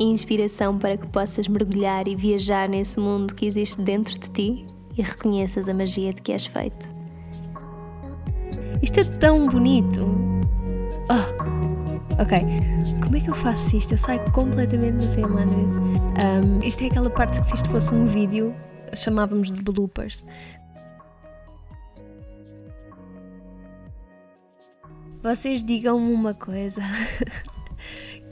Inspiração para que possas mergulhar e viajar nesse mundo que existe dentro de ti e reconheças a magia de que és feito. Isto é tão bonito! Oh, ok, como é que eu faço isto? Eu saio completamente do tema às vezes. Um, isto é aquela parte que se isto fosse um vídeo chamávamos de bloopers, Vocês digam-me uma coisa.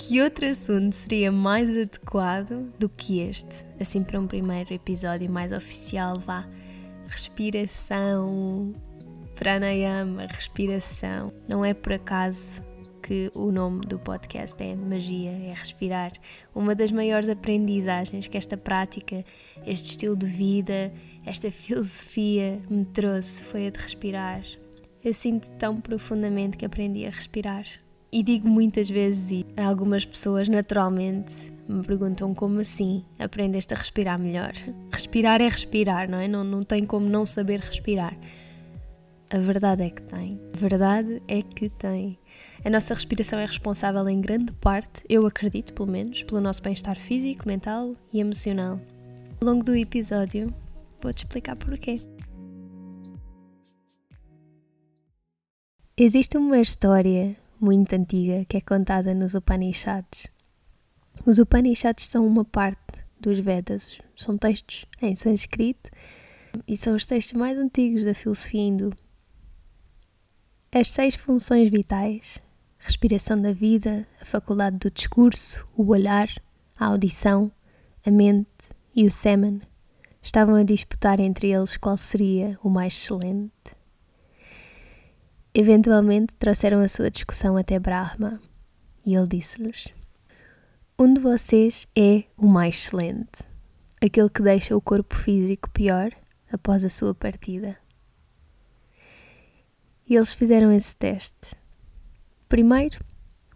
que outro assunto seria mais adequado do que este? Assim, para um primeiro episódio mais oficial, vá. Respiração, pranayama, respiração. Não é por acaso que o nome do podcast é Magia, é respirar. Uma das maiores aprendizagens que esta prática, este estilo de vida, esta filosofia me trouxe foi a de respirar. Eu sinto tão profundamente que aprendi a respirar. E digo muitas vezes, e algumas pessoas naturalmente me perguntam como assim aprendeste a respirar melhor. Respirar é respirar, não é? Não, não tem como não saber respirar. A verdade é que tem. A verdade é que tem. A nossa respiração é responsável em grande parte, eu acredito pelo menos, pelo nosso bem-estar físico, mental e emocional. Ao longo do episódio, vou-te explicar porquê. Existe uma história muito antiga que é contada nos Upanishads. Os Upanishads são uma parte dos Vedas, são textos em sânscrito e são os textos mais antigos da filosofia hindu. As seis funções vitais, respiração da vida, a faculdade do discurso, o olhar, a audição, a mente e o semen, estavam a disputar entre eles qual seria o mais excelente. Eventualmente trouxeram a sua discussão até Brahma e ele disse-lhes: Um de vocês é o mais excelente, aquele que deixa o corpo físico pior após a sua partida. E eles fizeram esse teste. Primeiro,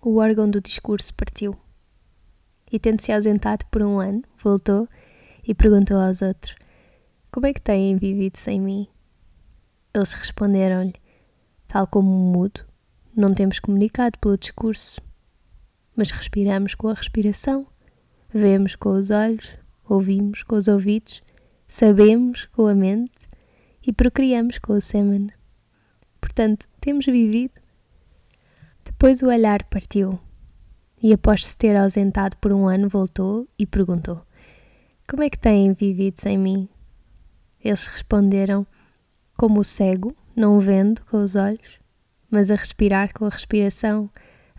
o órgão do discurso partiu. E, tendo-se ausentado por um ano, voltou e perguntou aos outros: Como é que têm vivido sem mim? Eles responderam-lhe: Tal como um mudo, não temos comunicado pelo discurso, mas respiramos com a respiração, vemos com os olhos, ouvimos com os ouvidos, sabemos com a mente e procriamos com o sêmen. Portanto, temos vivido. Depois o olhar partiu e, após se ter ausentado por um ano, voltou e perguntou: Como é que têm vivido sem mim? Eles responderam: Como o cego não vendo com os olhos, mas a respirar com a respiração,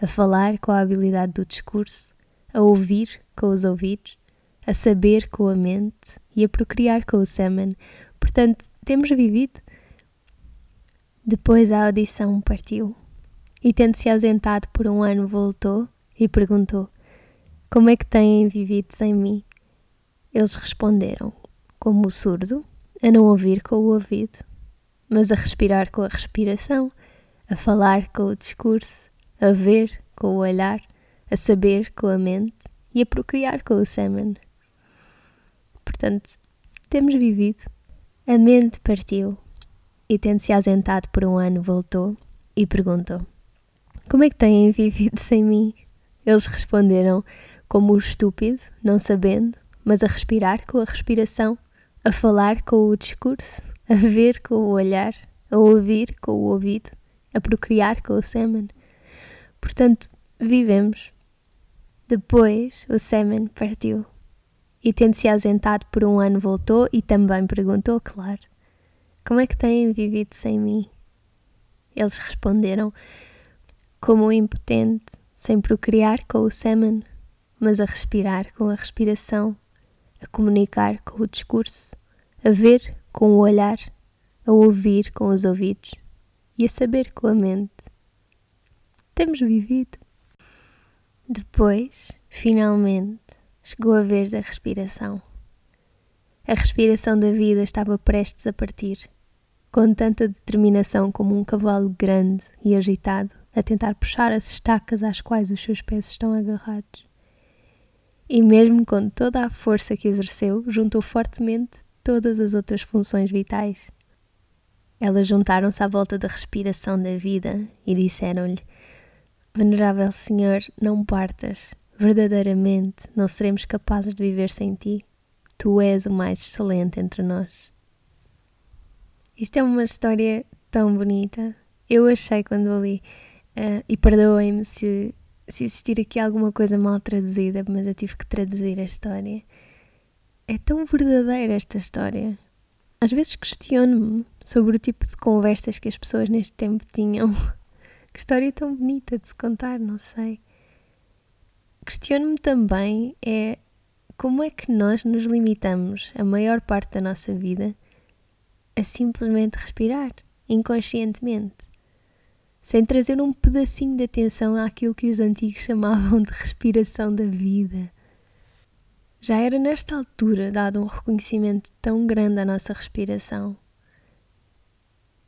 a falar com a habilidade do discurso, a ouvir com os ouvidos, a saber com a mente e a procriar com o semen. Portanto, temos vivido. Depois a audição partiu e, tendo-se ausentado por um ano, voltou e perguntou: Como é que têm vivido sem mim? Eles responderam: Como o surdo, a não ouvir com o ouvido mas a respirar com a respiração, a falar com o discurso, a ver com o olhar, a saber com a mente e a procriar com o semen. Portanto, temos vivido. A mente partiu e, tendo-se ausentado por um ano, voltou e perguntou: Como é que têm vivido sem mim? Eles responderam: Como o estúpido, não sabendo, mas a respirar com a respiração, a falar com o discurso, a ver com o olhar, a ouvir com o ouvido, a procriar com o sêmen. Portanto, vivemos. Depois, o sêmen partiu. E, tendo-se ausentado por um ano, voltou e também perguntou, claro: Como é que têm vivido sem mim? Eles responderam: Como o impotente, sem procriar com o sêmen, mas a respirar com a respiração, a comunicar com o discurso, a ver com o olhar, a ouvir com os ouvidos e a saber com a mente. Temos vivido. Depois, finalmente, chegou a vez da respiração A respiração da vida estava prestes a partir, com tanta determinação como um cavalo grande e agitado a tentar puxar as estacas às quais os seus pés estão agarrados. E mesmo com toda a força que exerceu, juntou fortemente todas as outras funções vitais. Elas juntaram-se à volta da respiração da vida e disseram-lhe: Venerável Senhor, não partas. Verdadeiramente não seremos capazes de viver sem ti. Tu és o mais excelente entre nós. Isto é uma história tão bonita. Eu achei quando li Uh, e perdoem-me se, se existir aqui alguma coisa mal traduzida, mas eu tive que traduzir a história. É tão verdadeira esta história. Às vezes questiono-me sobre o tipo de conversas que as pessoas neste tempo tinham. que história tão bonita de se contar, não sei. Questiono-me também é como é que nós nos limitamos a maior parte da nossa vida a simplesmente respirar, inconscientemente sem trazer um pedacinho de atenção àquilo que os antigos chamavam de respiração da vida. Já era nesta altura dado um reconhecimento tão grande à nossa respiração.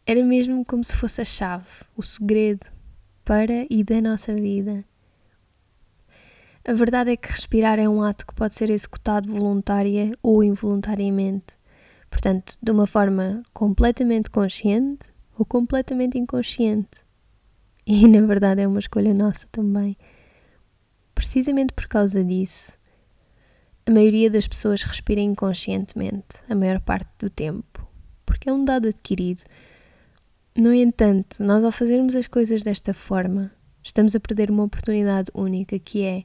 Era mesmo como se fosse a chave, o segredo para e da nossa vida. A verdade é que respirar é um ato que pode ser executado voluntária ou involuntariamente, portanto, de uma forma completamente consciente ou completamente inconsciente. E na verdade é uma escolha nossa também. Precisamente por causa disso, a maioria das pessoas respira inconscientemente a maior parte do tempo, porque é um dado adquirido. No entanto, nós ao fazermos as coisas desta forma, estamos a perder uma oportunidade única que é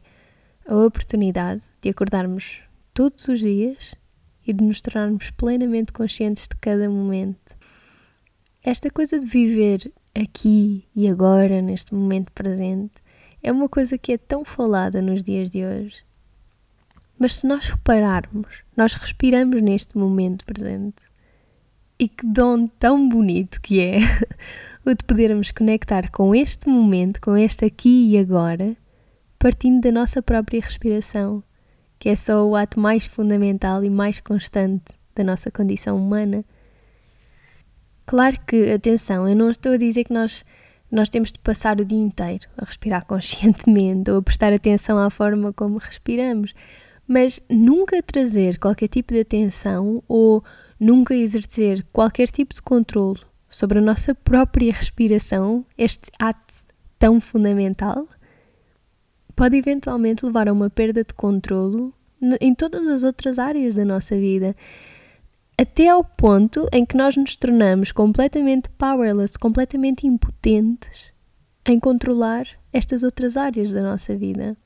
a oportunidade de acordarmos todos os dias e de nos tornarmos plenamente conscientes de cada momento. Esta coisa de viver aqui e agora, neste momento presente, é uma coisa que é tão falada nos dias de hoje. Mas se nós repararmos, nós respiramos neste momento presente. E que dom tão bonito que é o de podermos conectar com este momento, com este aqui e agora, partindo da nossa própria respiração, que é só o ato mais fundamental e mais constante da nossa condição humana. Claro que, atenção, eu não estou a dizer que nós, nós temos de passar o dia inteiro a respirar conscientemente ou a prestar atenção à forma como respiramos, mas nunca trazer qualquer tipo de atenção ou nunca exercer qualquer tipo de controle sobre a nossa própria respiração, este ato tão fundamental, pode eventualmente levar a uma perda de controlo em todas as outras áreas da nossa vida até ao ponto em que nós nos tornamos completamente powerless, completamente impotentes em controlar estas outras áreas da nossa vida.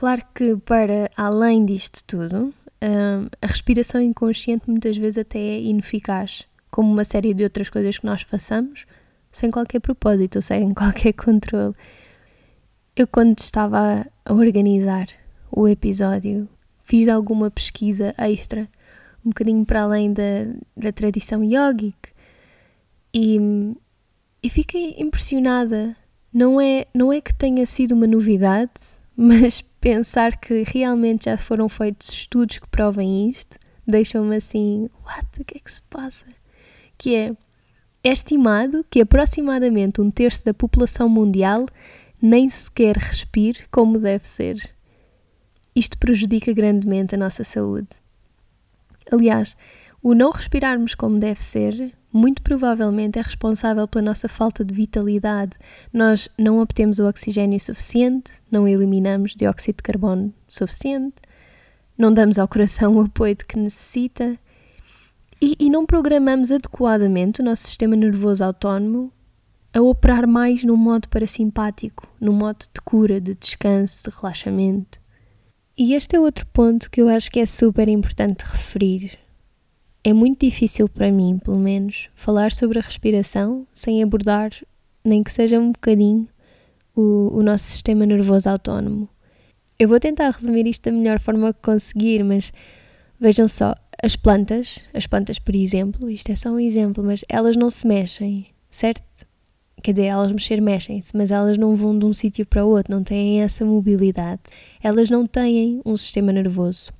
Claro que, para além disto tudo, hum, a respiração inconsciente muitas vezes até é ineficaz, como uma série de outras coisas que nós façamos sem qualquer propósito ou sem qualquer controle. Eu, quando estava a organizar o episódio, fiz alguma pesquisa extra um bocadinho para além da, da tradição yogic e, e fiquei impressionada. Não é, não é que tenha sido uma novidade, mas pensar que realmente já foram feitos estudos que provem isto deixam-me assim, what? O que é que se passa? Que é, é estimado que aproximadamente um terço da população mundial nem sequer respire como deve ser. Isto prejudica grandemente a nossa saúde. Aliás, o não respirarmos como deve ser, muito provavelmente é responsável pela nossa falta de vitalidade. Nós não obtemos o oxigênio suficiente, não eliminamos dióxido de carbono suficiente, não damos ao coração o apoio de que necessita e, e não programamos adequadamente o nosso sistema nervoso autónomo a operar mais num modo parasimpático, num modo de cura, de descanso, de relaxamento. E este é outro ponto que eu acho que é super importante referir. É muito difícil para mim, pelo menos, falar sobre a respiração sem abordar, nem que seja um bocadinho, o, o nosso sistema nervoso autónomo. Eu vou tentar resumir isto da melhor forma que conseguir, mas vejam só, as plantas, as plantas, por exemplo, isto é só um exemplo, mas elas não se mexem, certo? Quer dizer, elas mexer mexem-se, mas elas não vão de um sítio para o outro, não têm essa mobilidade. Elas não têm um sistema nervoso.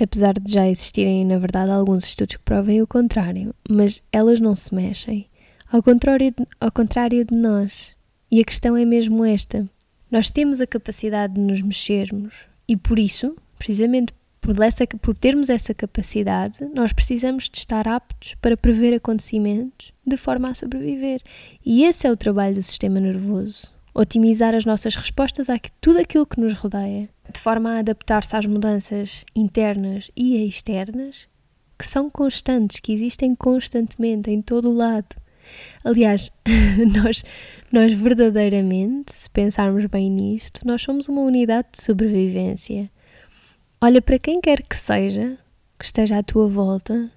Apesar de já existirem, na verdade, alguns estudos que provem o contrário, mas elas não se mexem, ao contrário de, ao contrário de nós. E a questão é mesmo esta: nós temos a capacidade de nos mexermos e por isso, precisamente por, essa, por termos essa capacidade, nós precisamos de estar aptos para prever acontecimentos de forma a sobreviver. E esse é o trabalho do sistema nervoso. Otimizar as nossas respostas a tudo aquilo que nos rodeia, de forma a adaptar-se às mudanças internas e externas que são constantes, que existem constantemente em todo o lado. Aliás, nós, nós verdadeiramente, se pensarmos bem nisto, nós somos uma unidade de sobrevivência. Olha para quem quer que seja, que esteja à tua volta,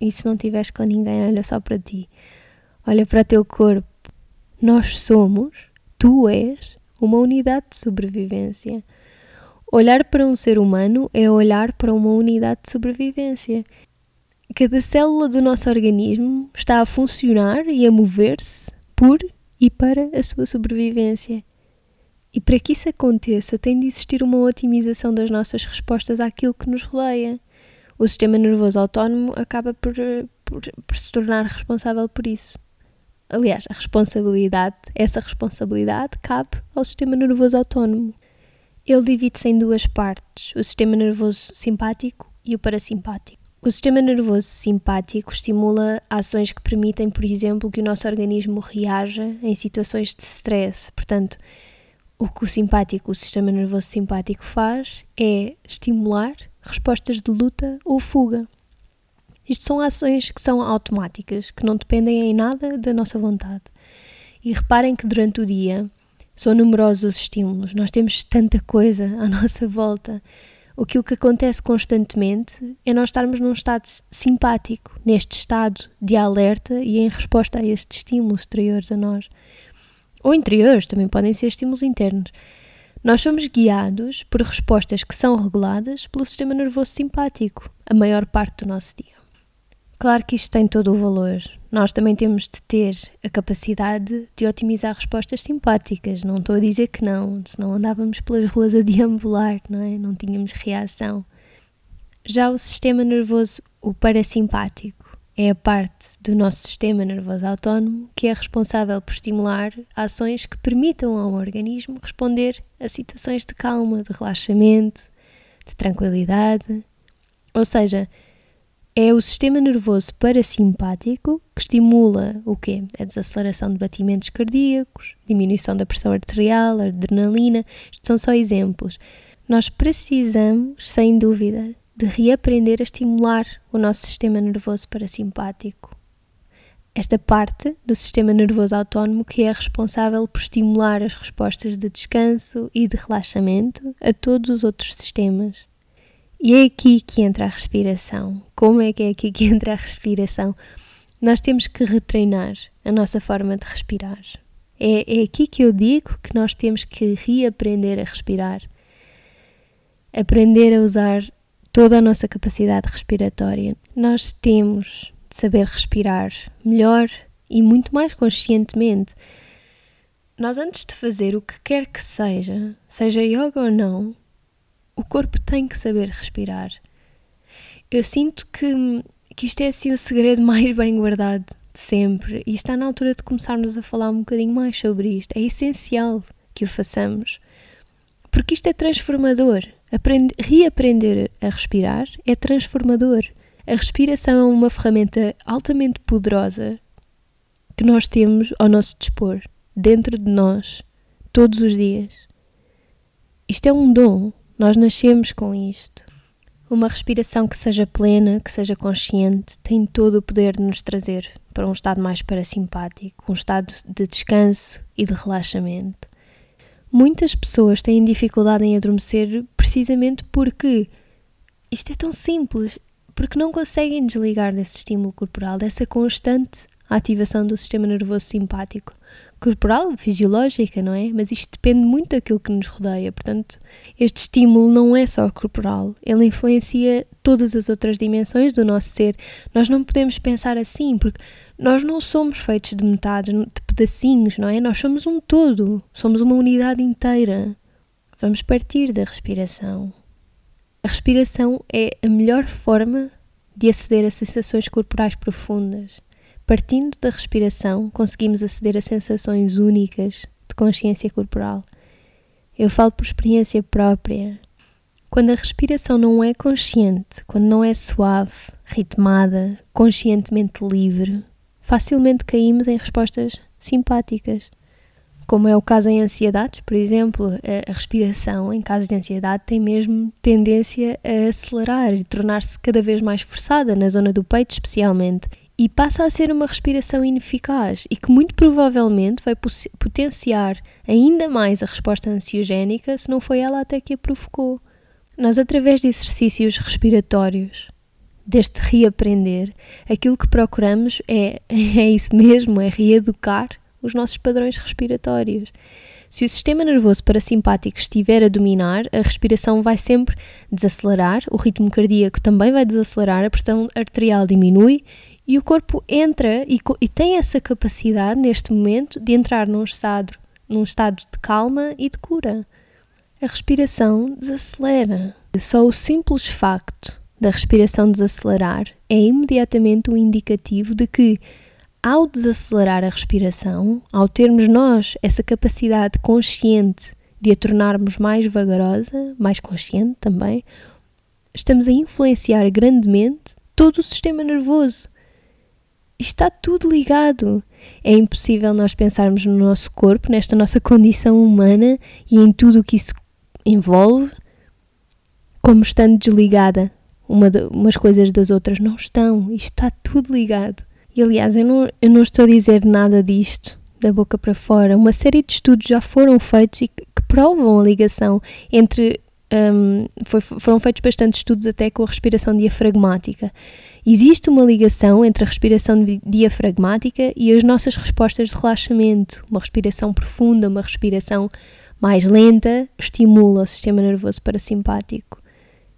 e se não estiveres com ninguém, olha só para ti. Olha para o teu corpo. Nós somos, tu és, uma unidade de sobrevivência. Olhar para um ser humano é olhar para uma unidade de sobrevivência. Cada célula do nosso organismo está a funcionar e a mover-se por e para a sua sobrevivência. E para que isso aconteça, tem de existir uma otimização das nossas respostas àquilo que nos rodeia. O sistema nervoso autónomo acaba por, por, por se tornar responsável por isso. Aliás, a responsabilidade, essa responsabilidade cabe ao sistema nervoso autónomo. Ele divide-se em duas partes: o sistema nervoso simpático e o parasimpático. O sistema nervoso simpático estimula ações que permitem, por exemplo, que o nosso organismo reaja em situações de stress. Portanto, o que o simpático, o sistema nervoso simpático faz é estimular respostas de luta ou fuga. Isto são ações que são automáticas, que não dependem em nada da nossa vontade. E reparem que durante o dia são numerosos os estímulos, nós temos tanta coisa à nossa volta. Aquilo que acontece constantemente é nós estarmos num estado simpático, neste estado de alerta e em resposta a estes estímulos exteriores a nós ou interiores, também podem ser estímulos internos. Nós somos guiados por respostas que são reguladas pelo sistema nervoso simpático, a maior parte do nosso dia. Claro que isto tem todo o valor. Nós também temos de ter a capacidade de otimizar respostas simpáticas. Não estou a dizer que não, senão andávamos pelas ruas a deambular, não é? Não tínhamos reação. Já o sistema nervoso, o parasimpático, é a parte do nosso sistema nervoso autónomo que é responsável por estimular ações que permitam ao organismo responder a situações de calma, de relaxamento, de tranquilidade. Ou seja, é o sistema nervoso parasimpático que estimula o quê? A desaceleração de batimentos cardíacos, diminuição da pressão arterial, adrenalina. Isto são só exemplos. Nós precisamos, sem dúvida, de reaprender a estimular o nosso sistema nervoso parasimpático. Esta parte do sistema nervoso autónomo que é responsável por estimular as respostas de descanso e de relaxamento a todos os outros sistemas. E é aqui que entra a respiração. Como é que é aqui que entra a respiração? Nós temos que retreinar a nossa forma de respirar. É, é aqui que eu digo que nós temos que reaprender a respirar. Aprender a usar toda a nossa capacidade respiratória. Nós temos de saber respirar melhor e muito mais conscientemente. Nós, antes de fazer o que quer que seja, seja yoga ou não, o corpo tem que saber respirar. Eu sinto que, que isto é assim o segredo mais bem guardado de sempre e está na altura de começarmos a falar um bocadinho mais sobre isto. É essencial que o façamos porque isto é transformador. Aprende, reaprender a respirar é transformador. A respiração é uma ferramenta altamente poderosa que nós temos ao nosso dispor, dentro de nós, todos os dias. Isto é um dom, nós nascemos com isto. Uma respiração que seja plena, que seja consciente, tem todo o poder de nos trazer para um estado mais parasimpático, um estado de descanso e de relaxamento. Muitas pessoas têm dificuldade em adormecer precisamente porque isto é tão simples, porque não conseguem desligar desse estímulo corporal, dessa constante ativação do sistema nervoso simpático corporal, fisiológica, não é? Mas isto depende muito daquilo que nos rodeia. Portanto, este estímulo não é só corporal, ele influencia todas as outras dimensões do nosso ser. Nós não podemos pensar assim, porque nós não somos feitos de metades, de pedacinhos, não é? Nós somos um todo, somos uma unidade inteira. Vamos partir da respiração. A respiração é a melhor forma de aceder a sensações corporais profundas. Partindo da respiração, conseguimos aceder a sensações únicas de consciência corporal. Eu falo por experiência própria. Quando a respiração não é consciente, quando não é suave, ritmada, conscientemente livre, facilmente caímos em respostas simpáticas. Como é o caso em ansiedades, por exemplo, a respiração em casos de ansiedade tem mesmo tendência a acelerar e tornar-se cada vez mais forçada, na zona do peito especialmente, e passa a ser uma respiração ineficaz e que muito provavelmente vai potenciar ainda mais a resposta ansiogénica se não foi ela até que a provocou. Nós, através de exercícios respiratórios, deste reaprender, aquilo que procuramos é, é isso mesmo, é reeducar os nossos padrões respiratórios. Se o sistema nervoso parasimpático estiver a dominar, a respiração vai sempre desacelerar, o ritmo cardíaco também vai desacelerar, a pressão arterial diminui e o corpo entra e, e tem essa capacidade neste momento de entrar num estado, num estado de calma e de cura. A respiração desacelera. Só o simples facto da respiração desacelerar é imediatamente um indicativo de que ao desacelerar a respiração, ao termos nós essa capacidade consciente de a tornarmos mais vagarosa, mais consciente também, estamos a influenciar grandemente todo o sistema nervoso. Está tudo ligado. É impossível nós pensarmos no nosso corpo, nesta nossa condição humana e em tudo o que isso envolve, como estando desligada uma de, umas coisas das outras. Não estão. Está tudo ligado. E aliás, eu não, eu não estou a dizer nada disto da boca para fora. Uma série de estudos já foram feitos e que provam a ligação entre. Um, foi, foram feitos bastantes estudos até com a respiração diafragmática. Existe uma ligação entre a respiração diafragmática e as nossas respostas de relaxamento. Uma respiração profunda, uma respiração mais lenta, estimula o sistema nervoso parasimpático.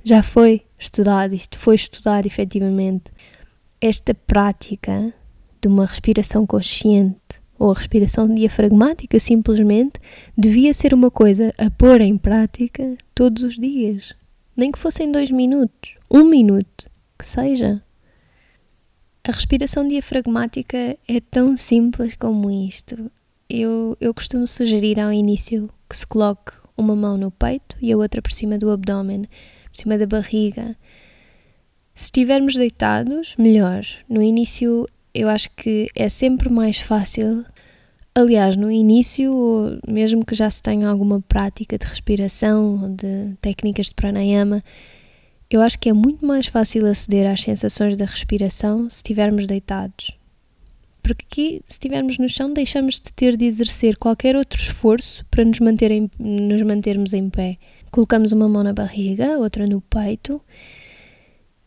Já foi estudado, isto foi estudado efetivamente esta prática de uma respiração consciente ou a respiração diafragmática simplesmente devia ser uma coisa a pôr em prática todos os dias. Nem que fossem dois minutos, um minuto, que seja. A respiração diafragmática é tão simples como isto. Eu, eu costumo sugerir ao início que se coloque uma mão no peito e a outra por cima do abdômen, por cima da barriga, se estivermos deitados, melhor. No início, eu acho que é sempre mais fácil. Aliás, no início, mesmo que já se tenha alguma prática de respiração, de técnicas de pranayama, eu acho que é muito mais fácil aceder às sensações da respiração se estivermos deitados. Porque aqui, se estivermos no chão, deixamos de ter de exercer qualquer outro esforço para nos, manter em, nos mantermos em pé. Colocamos uma mão na barriga, outra no peito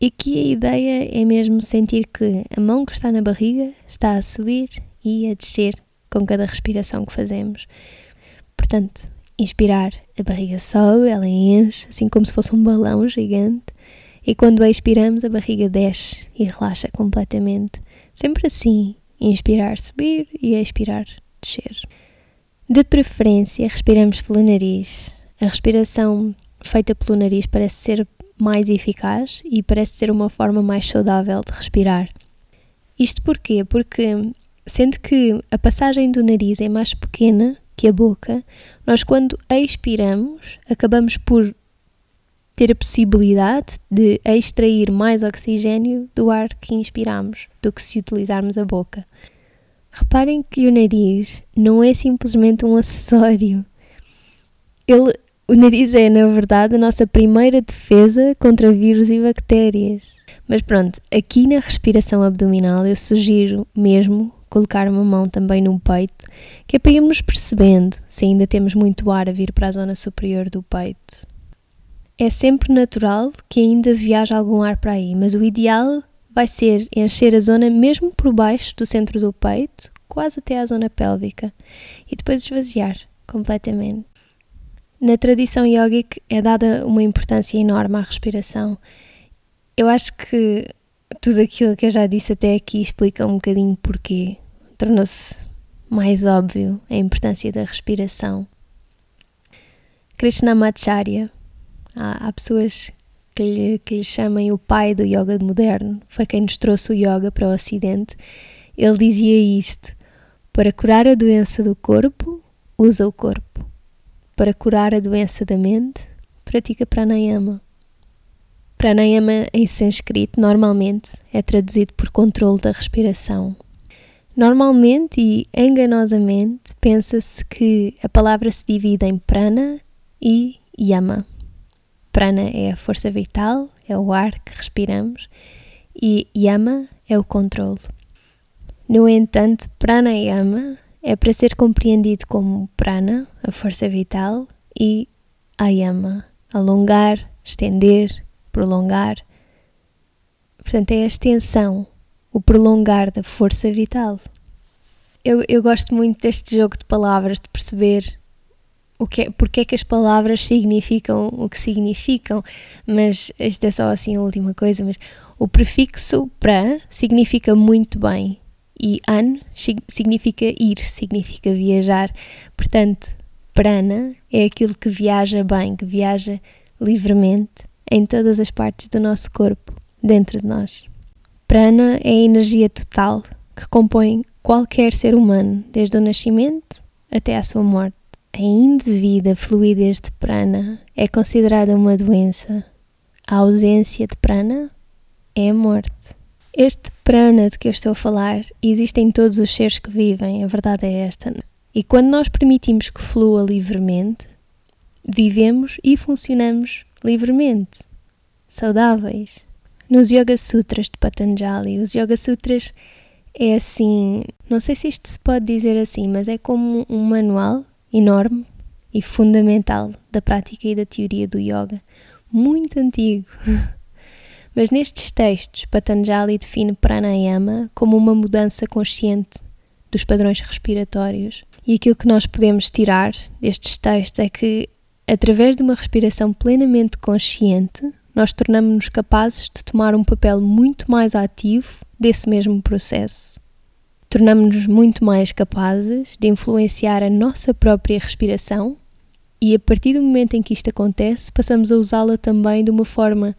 e que a ideia é mesmo sentir que a mão que está na barriga está a subir e a descer com cada respiração que fazemos. Portanto, inspirar, a barriga sobe, ela enche, assim como se fosse um balão gigante, e quando expiramos, a barriga desce e relaxa completamente. Sempre assim, inspirar, subir e expirar, descer. De preferência, respiramos pelo nariz. A respiração feita pelo nariz parece ser mais eficaz e parece ser uma forma mais saudável de respirar. Isto porquê? Porque, sendo que a passagem do nariz é mais pequena que a boca, nós, quando expiramos, acabamos por ter a possibilidade de extrair mais oxigênio do ar que inspiramos do que se utilizarmos a boca. Reparem que o nariz não é simplesmente um acessório. Ele o nariz é, na verdade, a nossa primeira defesa contra vírus e bactérias. Mas pronto, aqui na respiração abdominal eu sugiro mesmo colocar uma mão também no peito, que é para irmos percebendo se ainda temos muito ar a vir para a zona superior do peito. É sempre natural que ainda viaje algum ar para aí, mas o ideal vai ser encher a zona mesmo por baixo do centro do peito, quase até à zona pélvica, e depois esvaziar completamente. Na tradição yogic é dada uma importância enorme à respiração. Eu acho que tudo aquilo que eu já disse até aqui explica um bocadinho porquê. Tornou-se mais óbvio a importância da respiração. Krishnamacharya. Há, há pessoas que lhe, que lhe chamem o pai do yoga moderno, foi quem nos trouxe o yoga para o Ocidente, ele dizia isto: para curar a doença do corpo, usa o corpo. Para curar a doença da mente, pratica pranayama. Pranayama em sânscrito normalmente é traduzido por controle da respiração. Normalmente e enganosamente pensa-se que a palavra se divide em prana e yama. Prana é a força vital, é o ar que respiramos, e yama é o controle. No entanto, pranayama é para ser compreendido como prana, a força vital, e ayama, alongar, estender, prolongar. Portanto, é a extensão, o prolongar da força vital. Eu, eu gosto muito deste jogo de palavras, de perceber o que é, porque é que as palavras significam o que significam, mas isto é só assim a última coisa, mas o prefixo para significa muito bem e an significa ir, significa viajar. Portanto, prana é aquilo que viaja bem, que viaja livremente em todas as partes do nosso corpo, dentro de nós. Prana é a energia total que compõe qualquer ser humano, desde o nascimento até à sua morte. A indevida fluidez de prana é considerada uma doença. A ausência de prana é a morte. Este prana de que eu estou a falar existe em todos os seres que vivem, a verdade é esta. E quando nós permitimos que flua livremente, vivemos e funcionamos livremente, saudáveis. Nos Yoga Sutras de Patanjali, os Yoga Sutras é assim, não sei se isto se pode dizer assim, mas é como um manual enorme e fundamental da prática e da teoria do yoga, muito antigo. Mas nestes textos, Patanjali define pranayama como uma mudança consciente dos padrões respiratórios. E aquilo que nós podemos tirar destes textos é que, através de uma respiração plenamente consciente, nós tornamos-nos capazes de tomar um papel muito mais ativo desse mesmo processo. Tornamos-nos muito mais capazes de influenciar a nossa própria respiração e, a partir do momento em que isto acontece, passamos a usá-la também de uma forma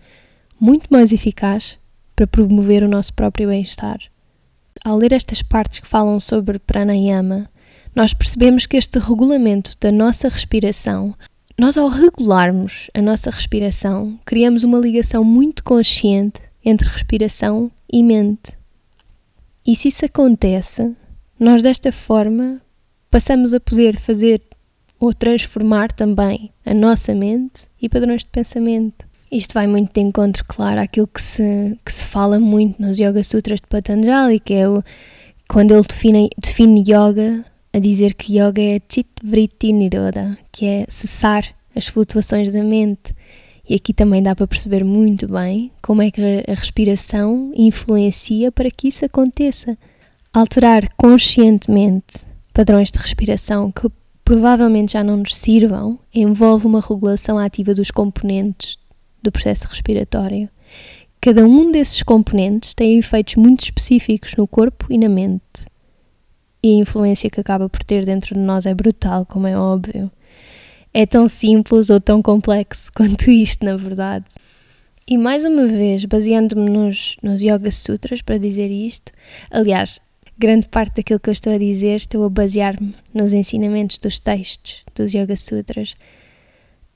muito mais eficaz para promover o nosso próprio bem-estar. Ao ler estas partes que falam sobre pranayama, nós percebemos que este regulamento da nossa respiração, nós ao regularmos a nossa respiração, criamos uma ligação muito consciente entre respiração e mente. E se isso acontece, nós desta forma passamos a poder fazer ou transformar também a nossa mente e padrões de pensamento. Isto vai muito de encontro, claro, àquilo que se, que se fala muito nos Yoga Sutras de Patanjali, que é o, quando ele define, define yoga a dizer que yoga é Chit Vritti Niroda, que é cessar as flutuações da mente. E aqui também dá para perceber muito bem como é que a respiração influencia para que isso aconteça. Alterar conscientemente padrões de respiração que provavelmente já não nos sirvam envolve uma regulação ativa dos componentes do processo respiratório. Cada um desses componentes tem efeitos muito específicos no corpo e na mente. E a influência que acaba por ter dentro de nós é brutal, como é óbvio. É tão simples ou tão complexo quanto isto, na verdade. E mais uma vez, baseando-me nos, nos Yoga Sutras para dizer isto, aliás, grande parte daquilo que eu estou a dizer estou a basear-me nos ensinamentos dos textos dos Yoga Sutras.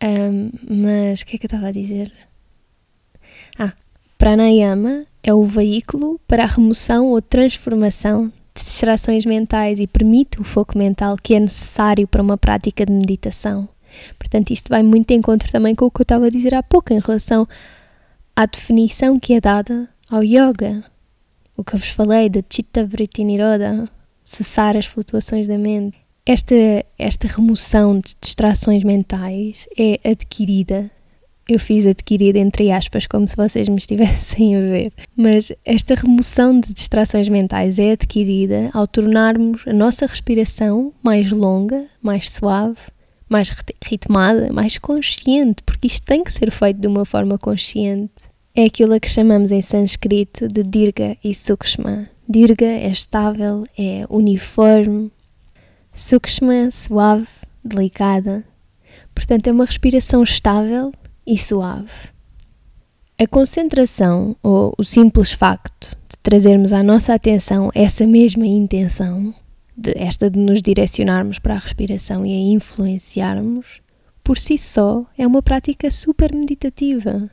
Um, mas o que é que eu estava a dizer? Ah, pranayama é o veículo para a remoção ou transformação de distrações mentais e permite o foco mental que é necessário para uma prática de meditação. Portanto, isto vai muito em encontro também com o que eu estava a dizer há pouco em relação à definição que é dada ao yoga. O que eu vos falei de Chitta Vritti Niroda, cessar as flutuações da mente. Esta, esta remoção de distrações mentais é adquirida. Eu fiz adquirida entre aspas, como se vocês me estivessem a ver. Mas esta remoção de distrações mentais é adquirida ao tornarmos a nossa respiração mais longa, mais suave, mais ritmada, mais consciente, porque isto tem que ser feito de uma forma consciente. É aquilo a que chamamos em sânscrito de dirga e sukshma. Dirga é estável, é uniforme, Sukshma, suave, delicada. Portanto, é uma respiração estável e suave. A concentração, ou o simples facto de trazermos à nossa atenção essa mesma intenção, de, esta de nos direcionarmos para a respiração e a influenciarmos, por si só é uma prática super meditativa.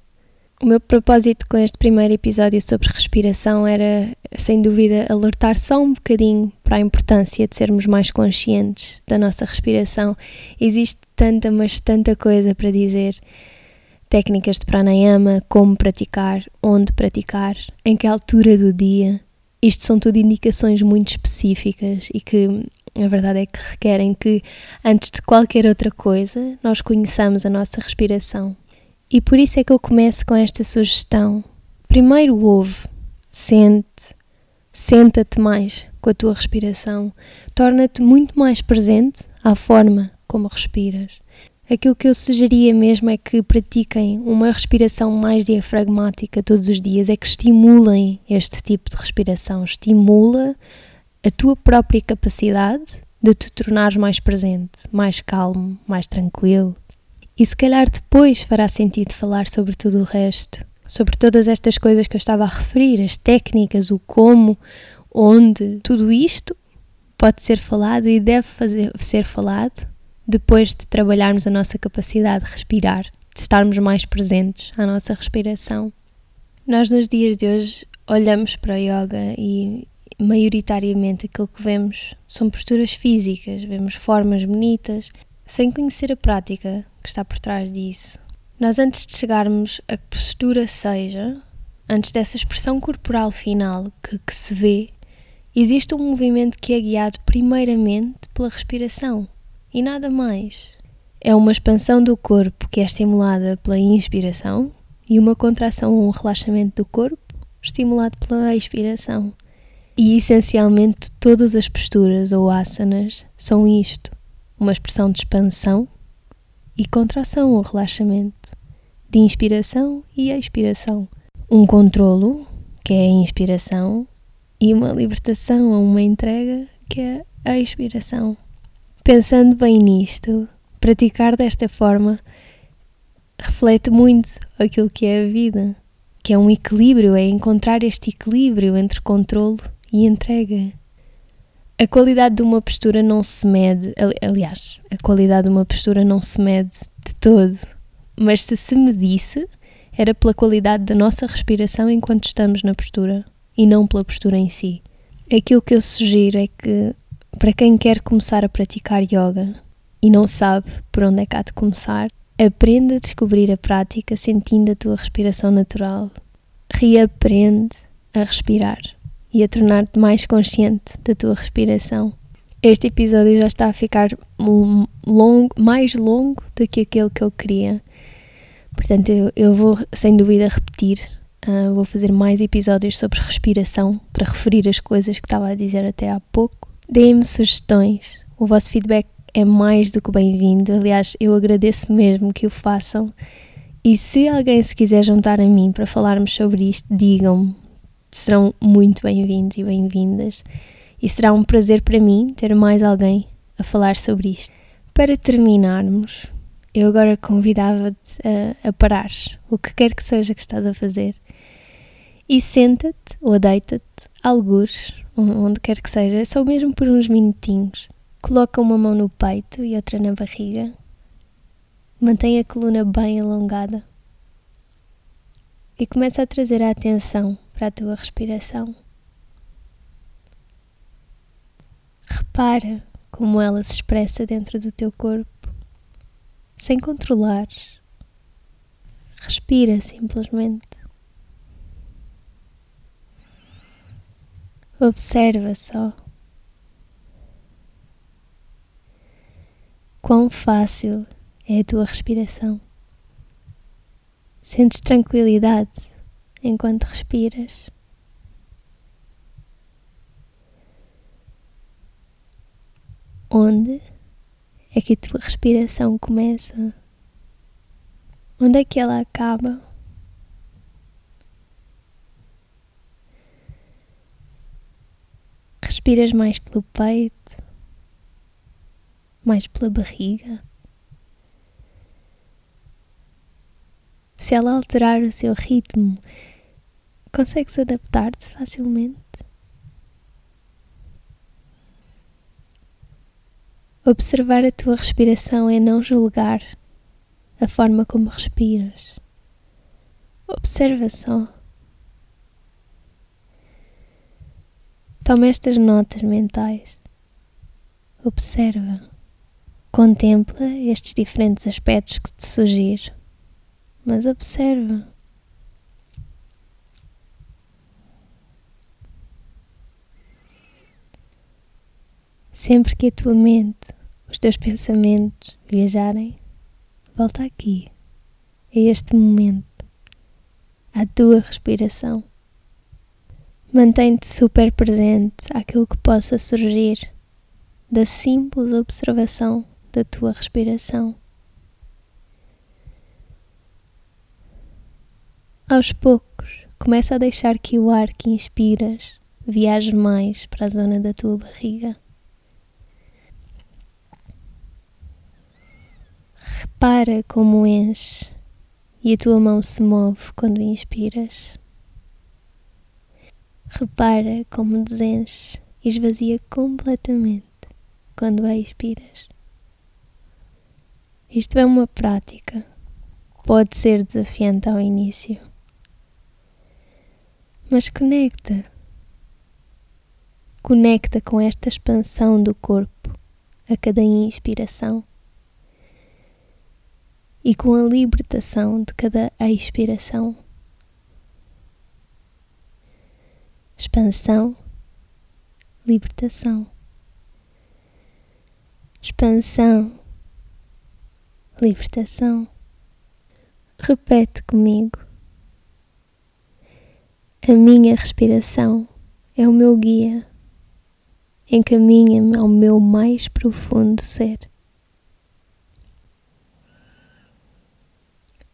O meu propósito com este primeiro episódio sobre respiração era, sem dúvida, alertar só um bocadinho para a importância de sermos mais conscientes da nossa respiração. Existe tanta, mas tanta coisa para dizer técnicas de pranayama, como praticar, onde praticar, em que altura do dia. Isto são tudo indicações muito específicas e que a verdade é que requerem que, antes de qualquer outra coisa, nós conheçamos a nossa respiração. E por isso é que eu começo com esta sugestão. Primeiro ouve, sente, senta-te mais com a tua respiração, torna-te muito mais presente à forma como respiras. Aquilo que eu sugeria mesmo é que pratiquem uma respiração mais diafragmática todos os dias, é que estimulem este tipo de respiração, estimula a tua própria capacidade de te tornares mais presente, mais calmo, mais tranquilo. E se calhar depois fará sentido falar sobre tudo o resto, sobre todas estas coisas que eu estava a referir, as técnicas, o como, onde, tudo isto pode ser falado e deve fazer, ser falado depois de trabalharmos a nossa capacidade de respirar, de estarmos mais presentes à nossa respiração. Nós, nos dias de hoje, olhamos para a yoga e, maioritariamente, aquilo que vemos são posturas físicas, vemos formas bonitas, sem conhecer a prática que está por trás disso. Nós, antes de chegarmos a que postura seja, antes dessa expressão corporal final que, que se vê, existe um movimento que é guiado primeiramente pela respiração e nada mais. É uma expansão do corpo que é estimulada pela inspiração e uma contração ou um relaxamento do corpo estimulado pela expiração. E essencialmente todas as posturas ou asanas são isto: uma expressão de expansão e contração ou relaxamento, de inspiração e expiração. Um controlo, que é a inspiração, e uma libertação ou uma entrega, que é a expiração. Pensando bem nisto, praticar desta forma reflete muito aquilo que é a vida, que é um equilíbrio, é encontrar este equilíbrio entre controle e entrega. A qualidade de uma postura não se mede, aliás, a qualidade de uma postura não se mede de todo, mas se se medisse, era pela qualidade da nossa respiração enquanto estamos na postura e não pela postura em si. Aquilo que eu sugiro é que para quem quer começar a praticar yoga e não sabe por onde é que há de começar, aprenda a descobrir a prática sentindo a tua respiração natural. Reaprende a respirar e a tornar-te mais consciente da tua respiração. Este episódio já está a ficar longo, mais longo do que aquele que eu queria. Portanto, eu, eu vou sem dúvida repetir. Uh, vou fazer mais episódios sobre respiração para referir as coisas que estava a dizer até há pouco. Deem-me sugestões. O vosso feedback é mais do que bem-vindo. Aliás, eu agradeço mesmo que o façam. E se alguém se quiser juntar a mim para falarmos sobre isto, digam-me. Serão muito bem-vindos e bem-vindas. E será um prazer para mim ter mais alguém a falar sobre isto. Para terminarmos, eu agora convidava-te a, a parar o que quer que seja que estás a fazer e senta-te ou deita-te, algures, onde quer que seja, só mesmo por uns minutinhos. Coloca uma mão no peito e outra na barriga. Mantém a coluna bem alongada. E começa a trazer a atenção para a tua respiração. Repara como ela se expressa dentro do teu corpo, sem controlar. Respira simplesmente. Observa só. Quão fácil é a tua respiração. Sentes tranquilidade enquanto respiras. Onde é que a tua respiração começa? Onde é que ela acaba? Respiras mais pelo peito, mais pela barriga. Se ela alterar o seu ritmo, consegues adaptar-te facilmente? Observar a tua respiração é não julgar a forma como respiras. Observa só. Toma estas notas mentais. Observa. Contempla estes diferentes aspectos que te sugiro, mas observa. Sempre que a tua mente, os teus pensamentos viajarem, volta aqui, a este momento, à tua respiração. Mantém-te super presente àquilo que possa surgir da simples observação da tua respiração. Aos poucos, começa a deixar que o ar que inspiras viaje mais para a zona da tua barriga. Repara como enche e a tua mão se move quando inspiras. Repara como desenche e esvazia completamente quando a expiras. Isto é uma prática. Pode ser desafiante ao início. Mas conecta. Conecta com esta expansão do corpo a cada inspiração e com a libertação de cada expiração. expansão, libertação, expansão, libertação. Repete comigo. A minha respiração é o meu guia, encaminha-me ao meu mais profundo ser.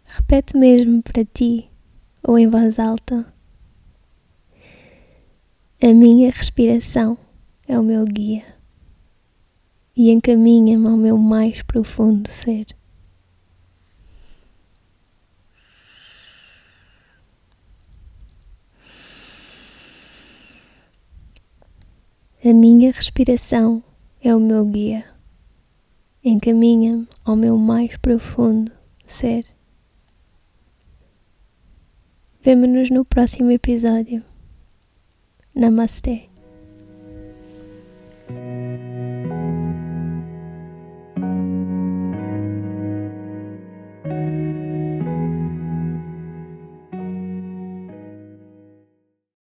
Repete mesmo para ti ou em voz alta. A minha respiração é o meu guia e encaminha-me ao meu mais profundo ser. A minha respiração é o meu guia. Encaminha-me ao meu mais profundo ser. Vemo-nos no próximo episódio. Namastê.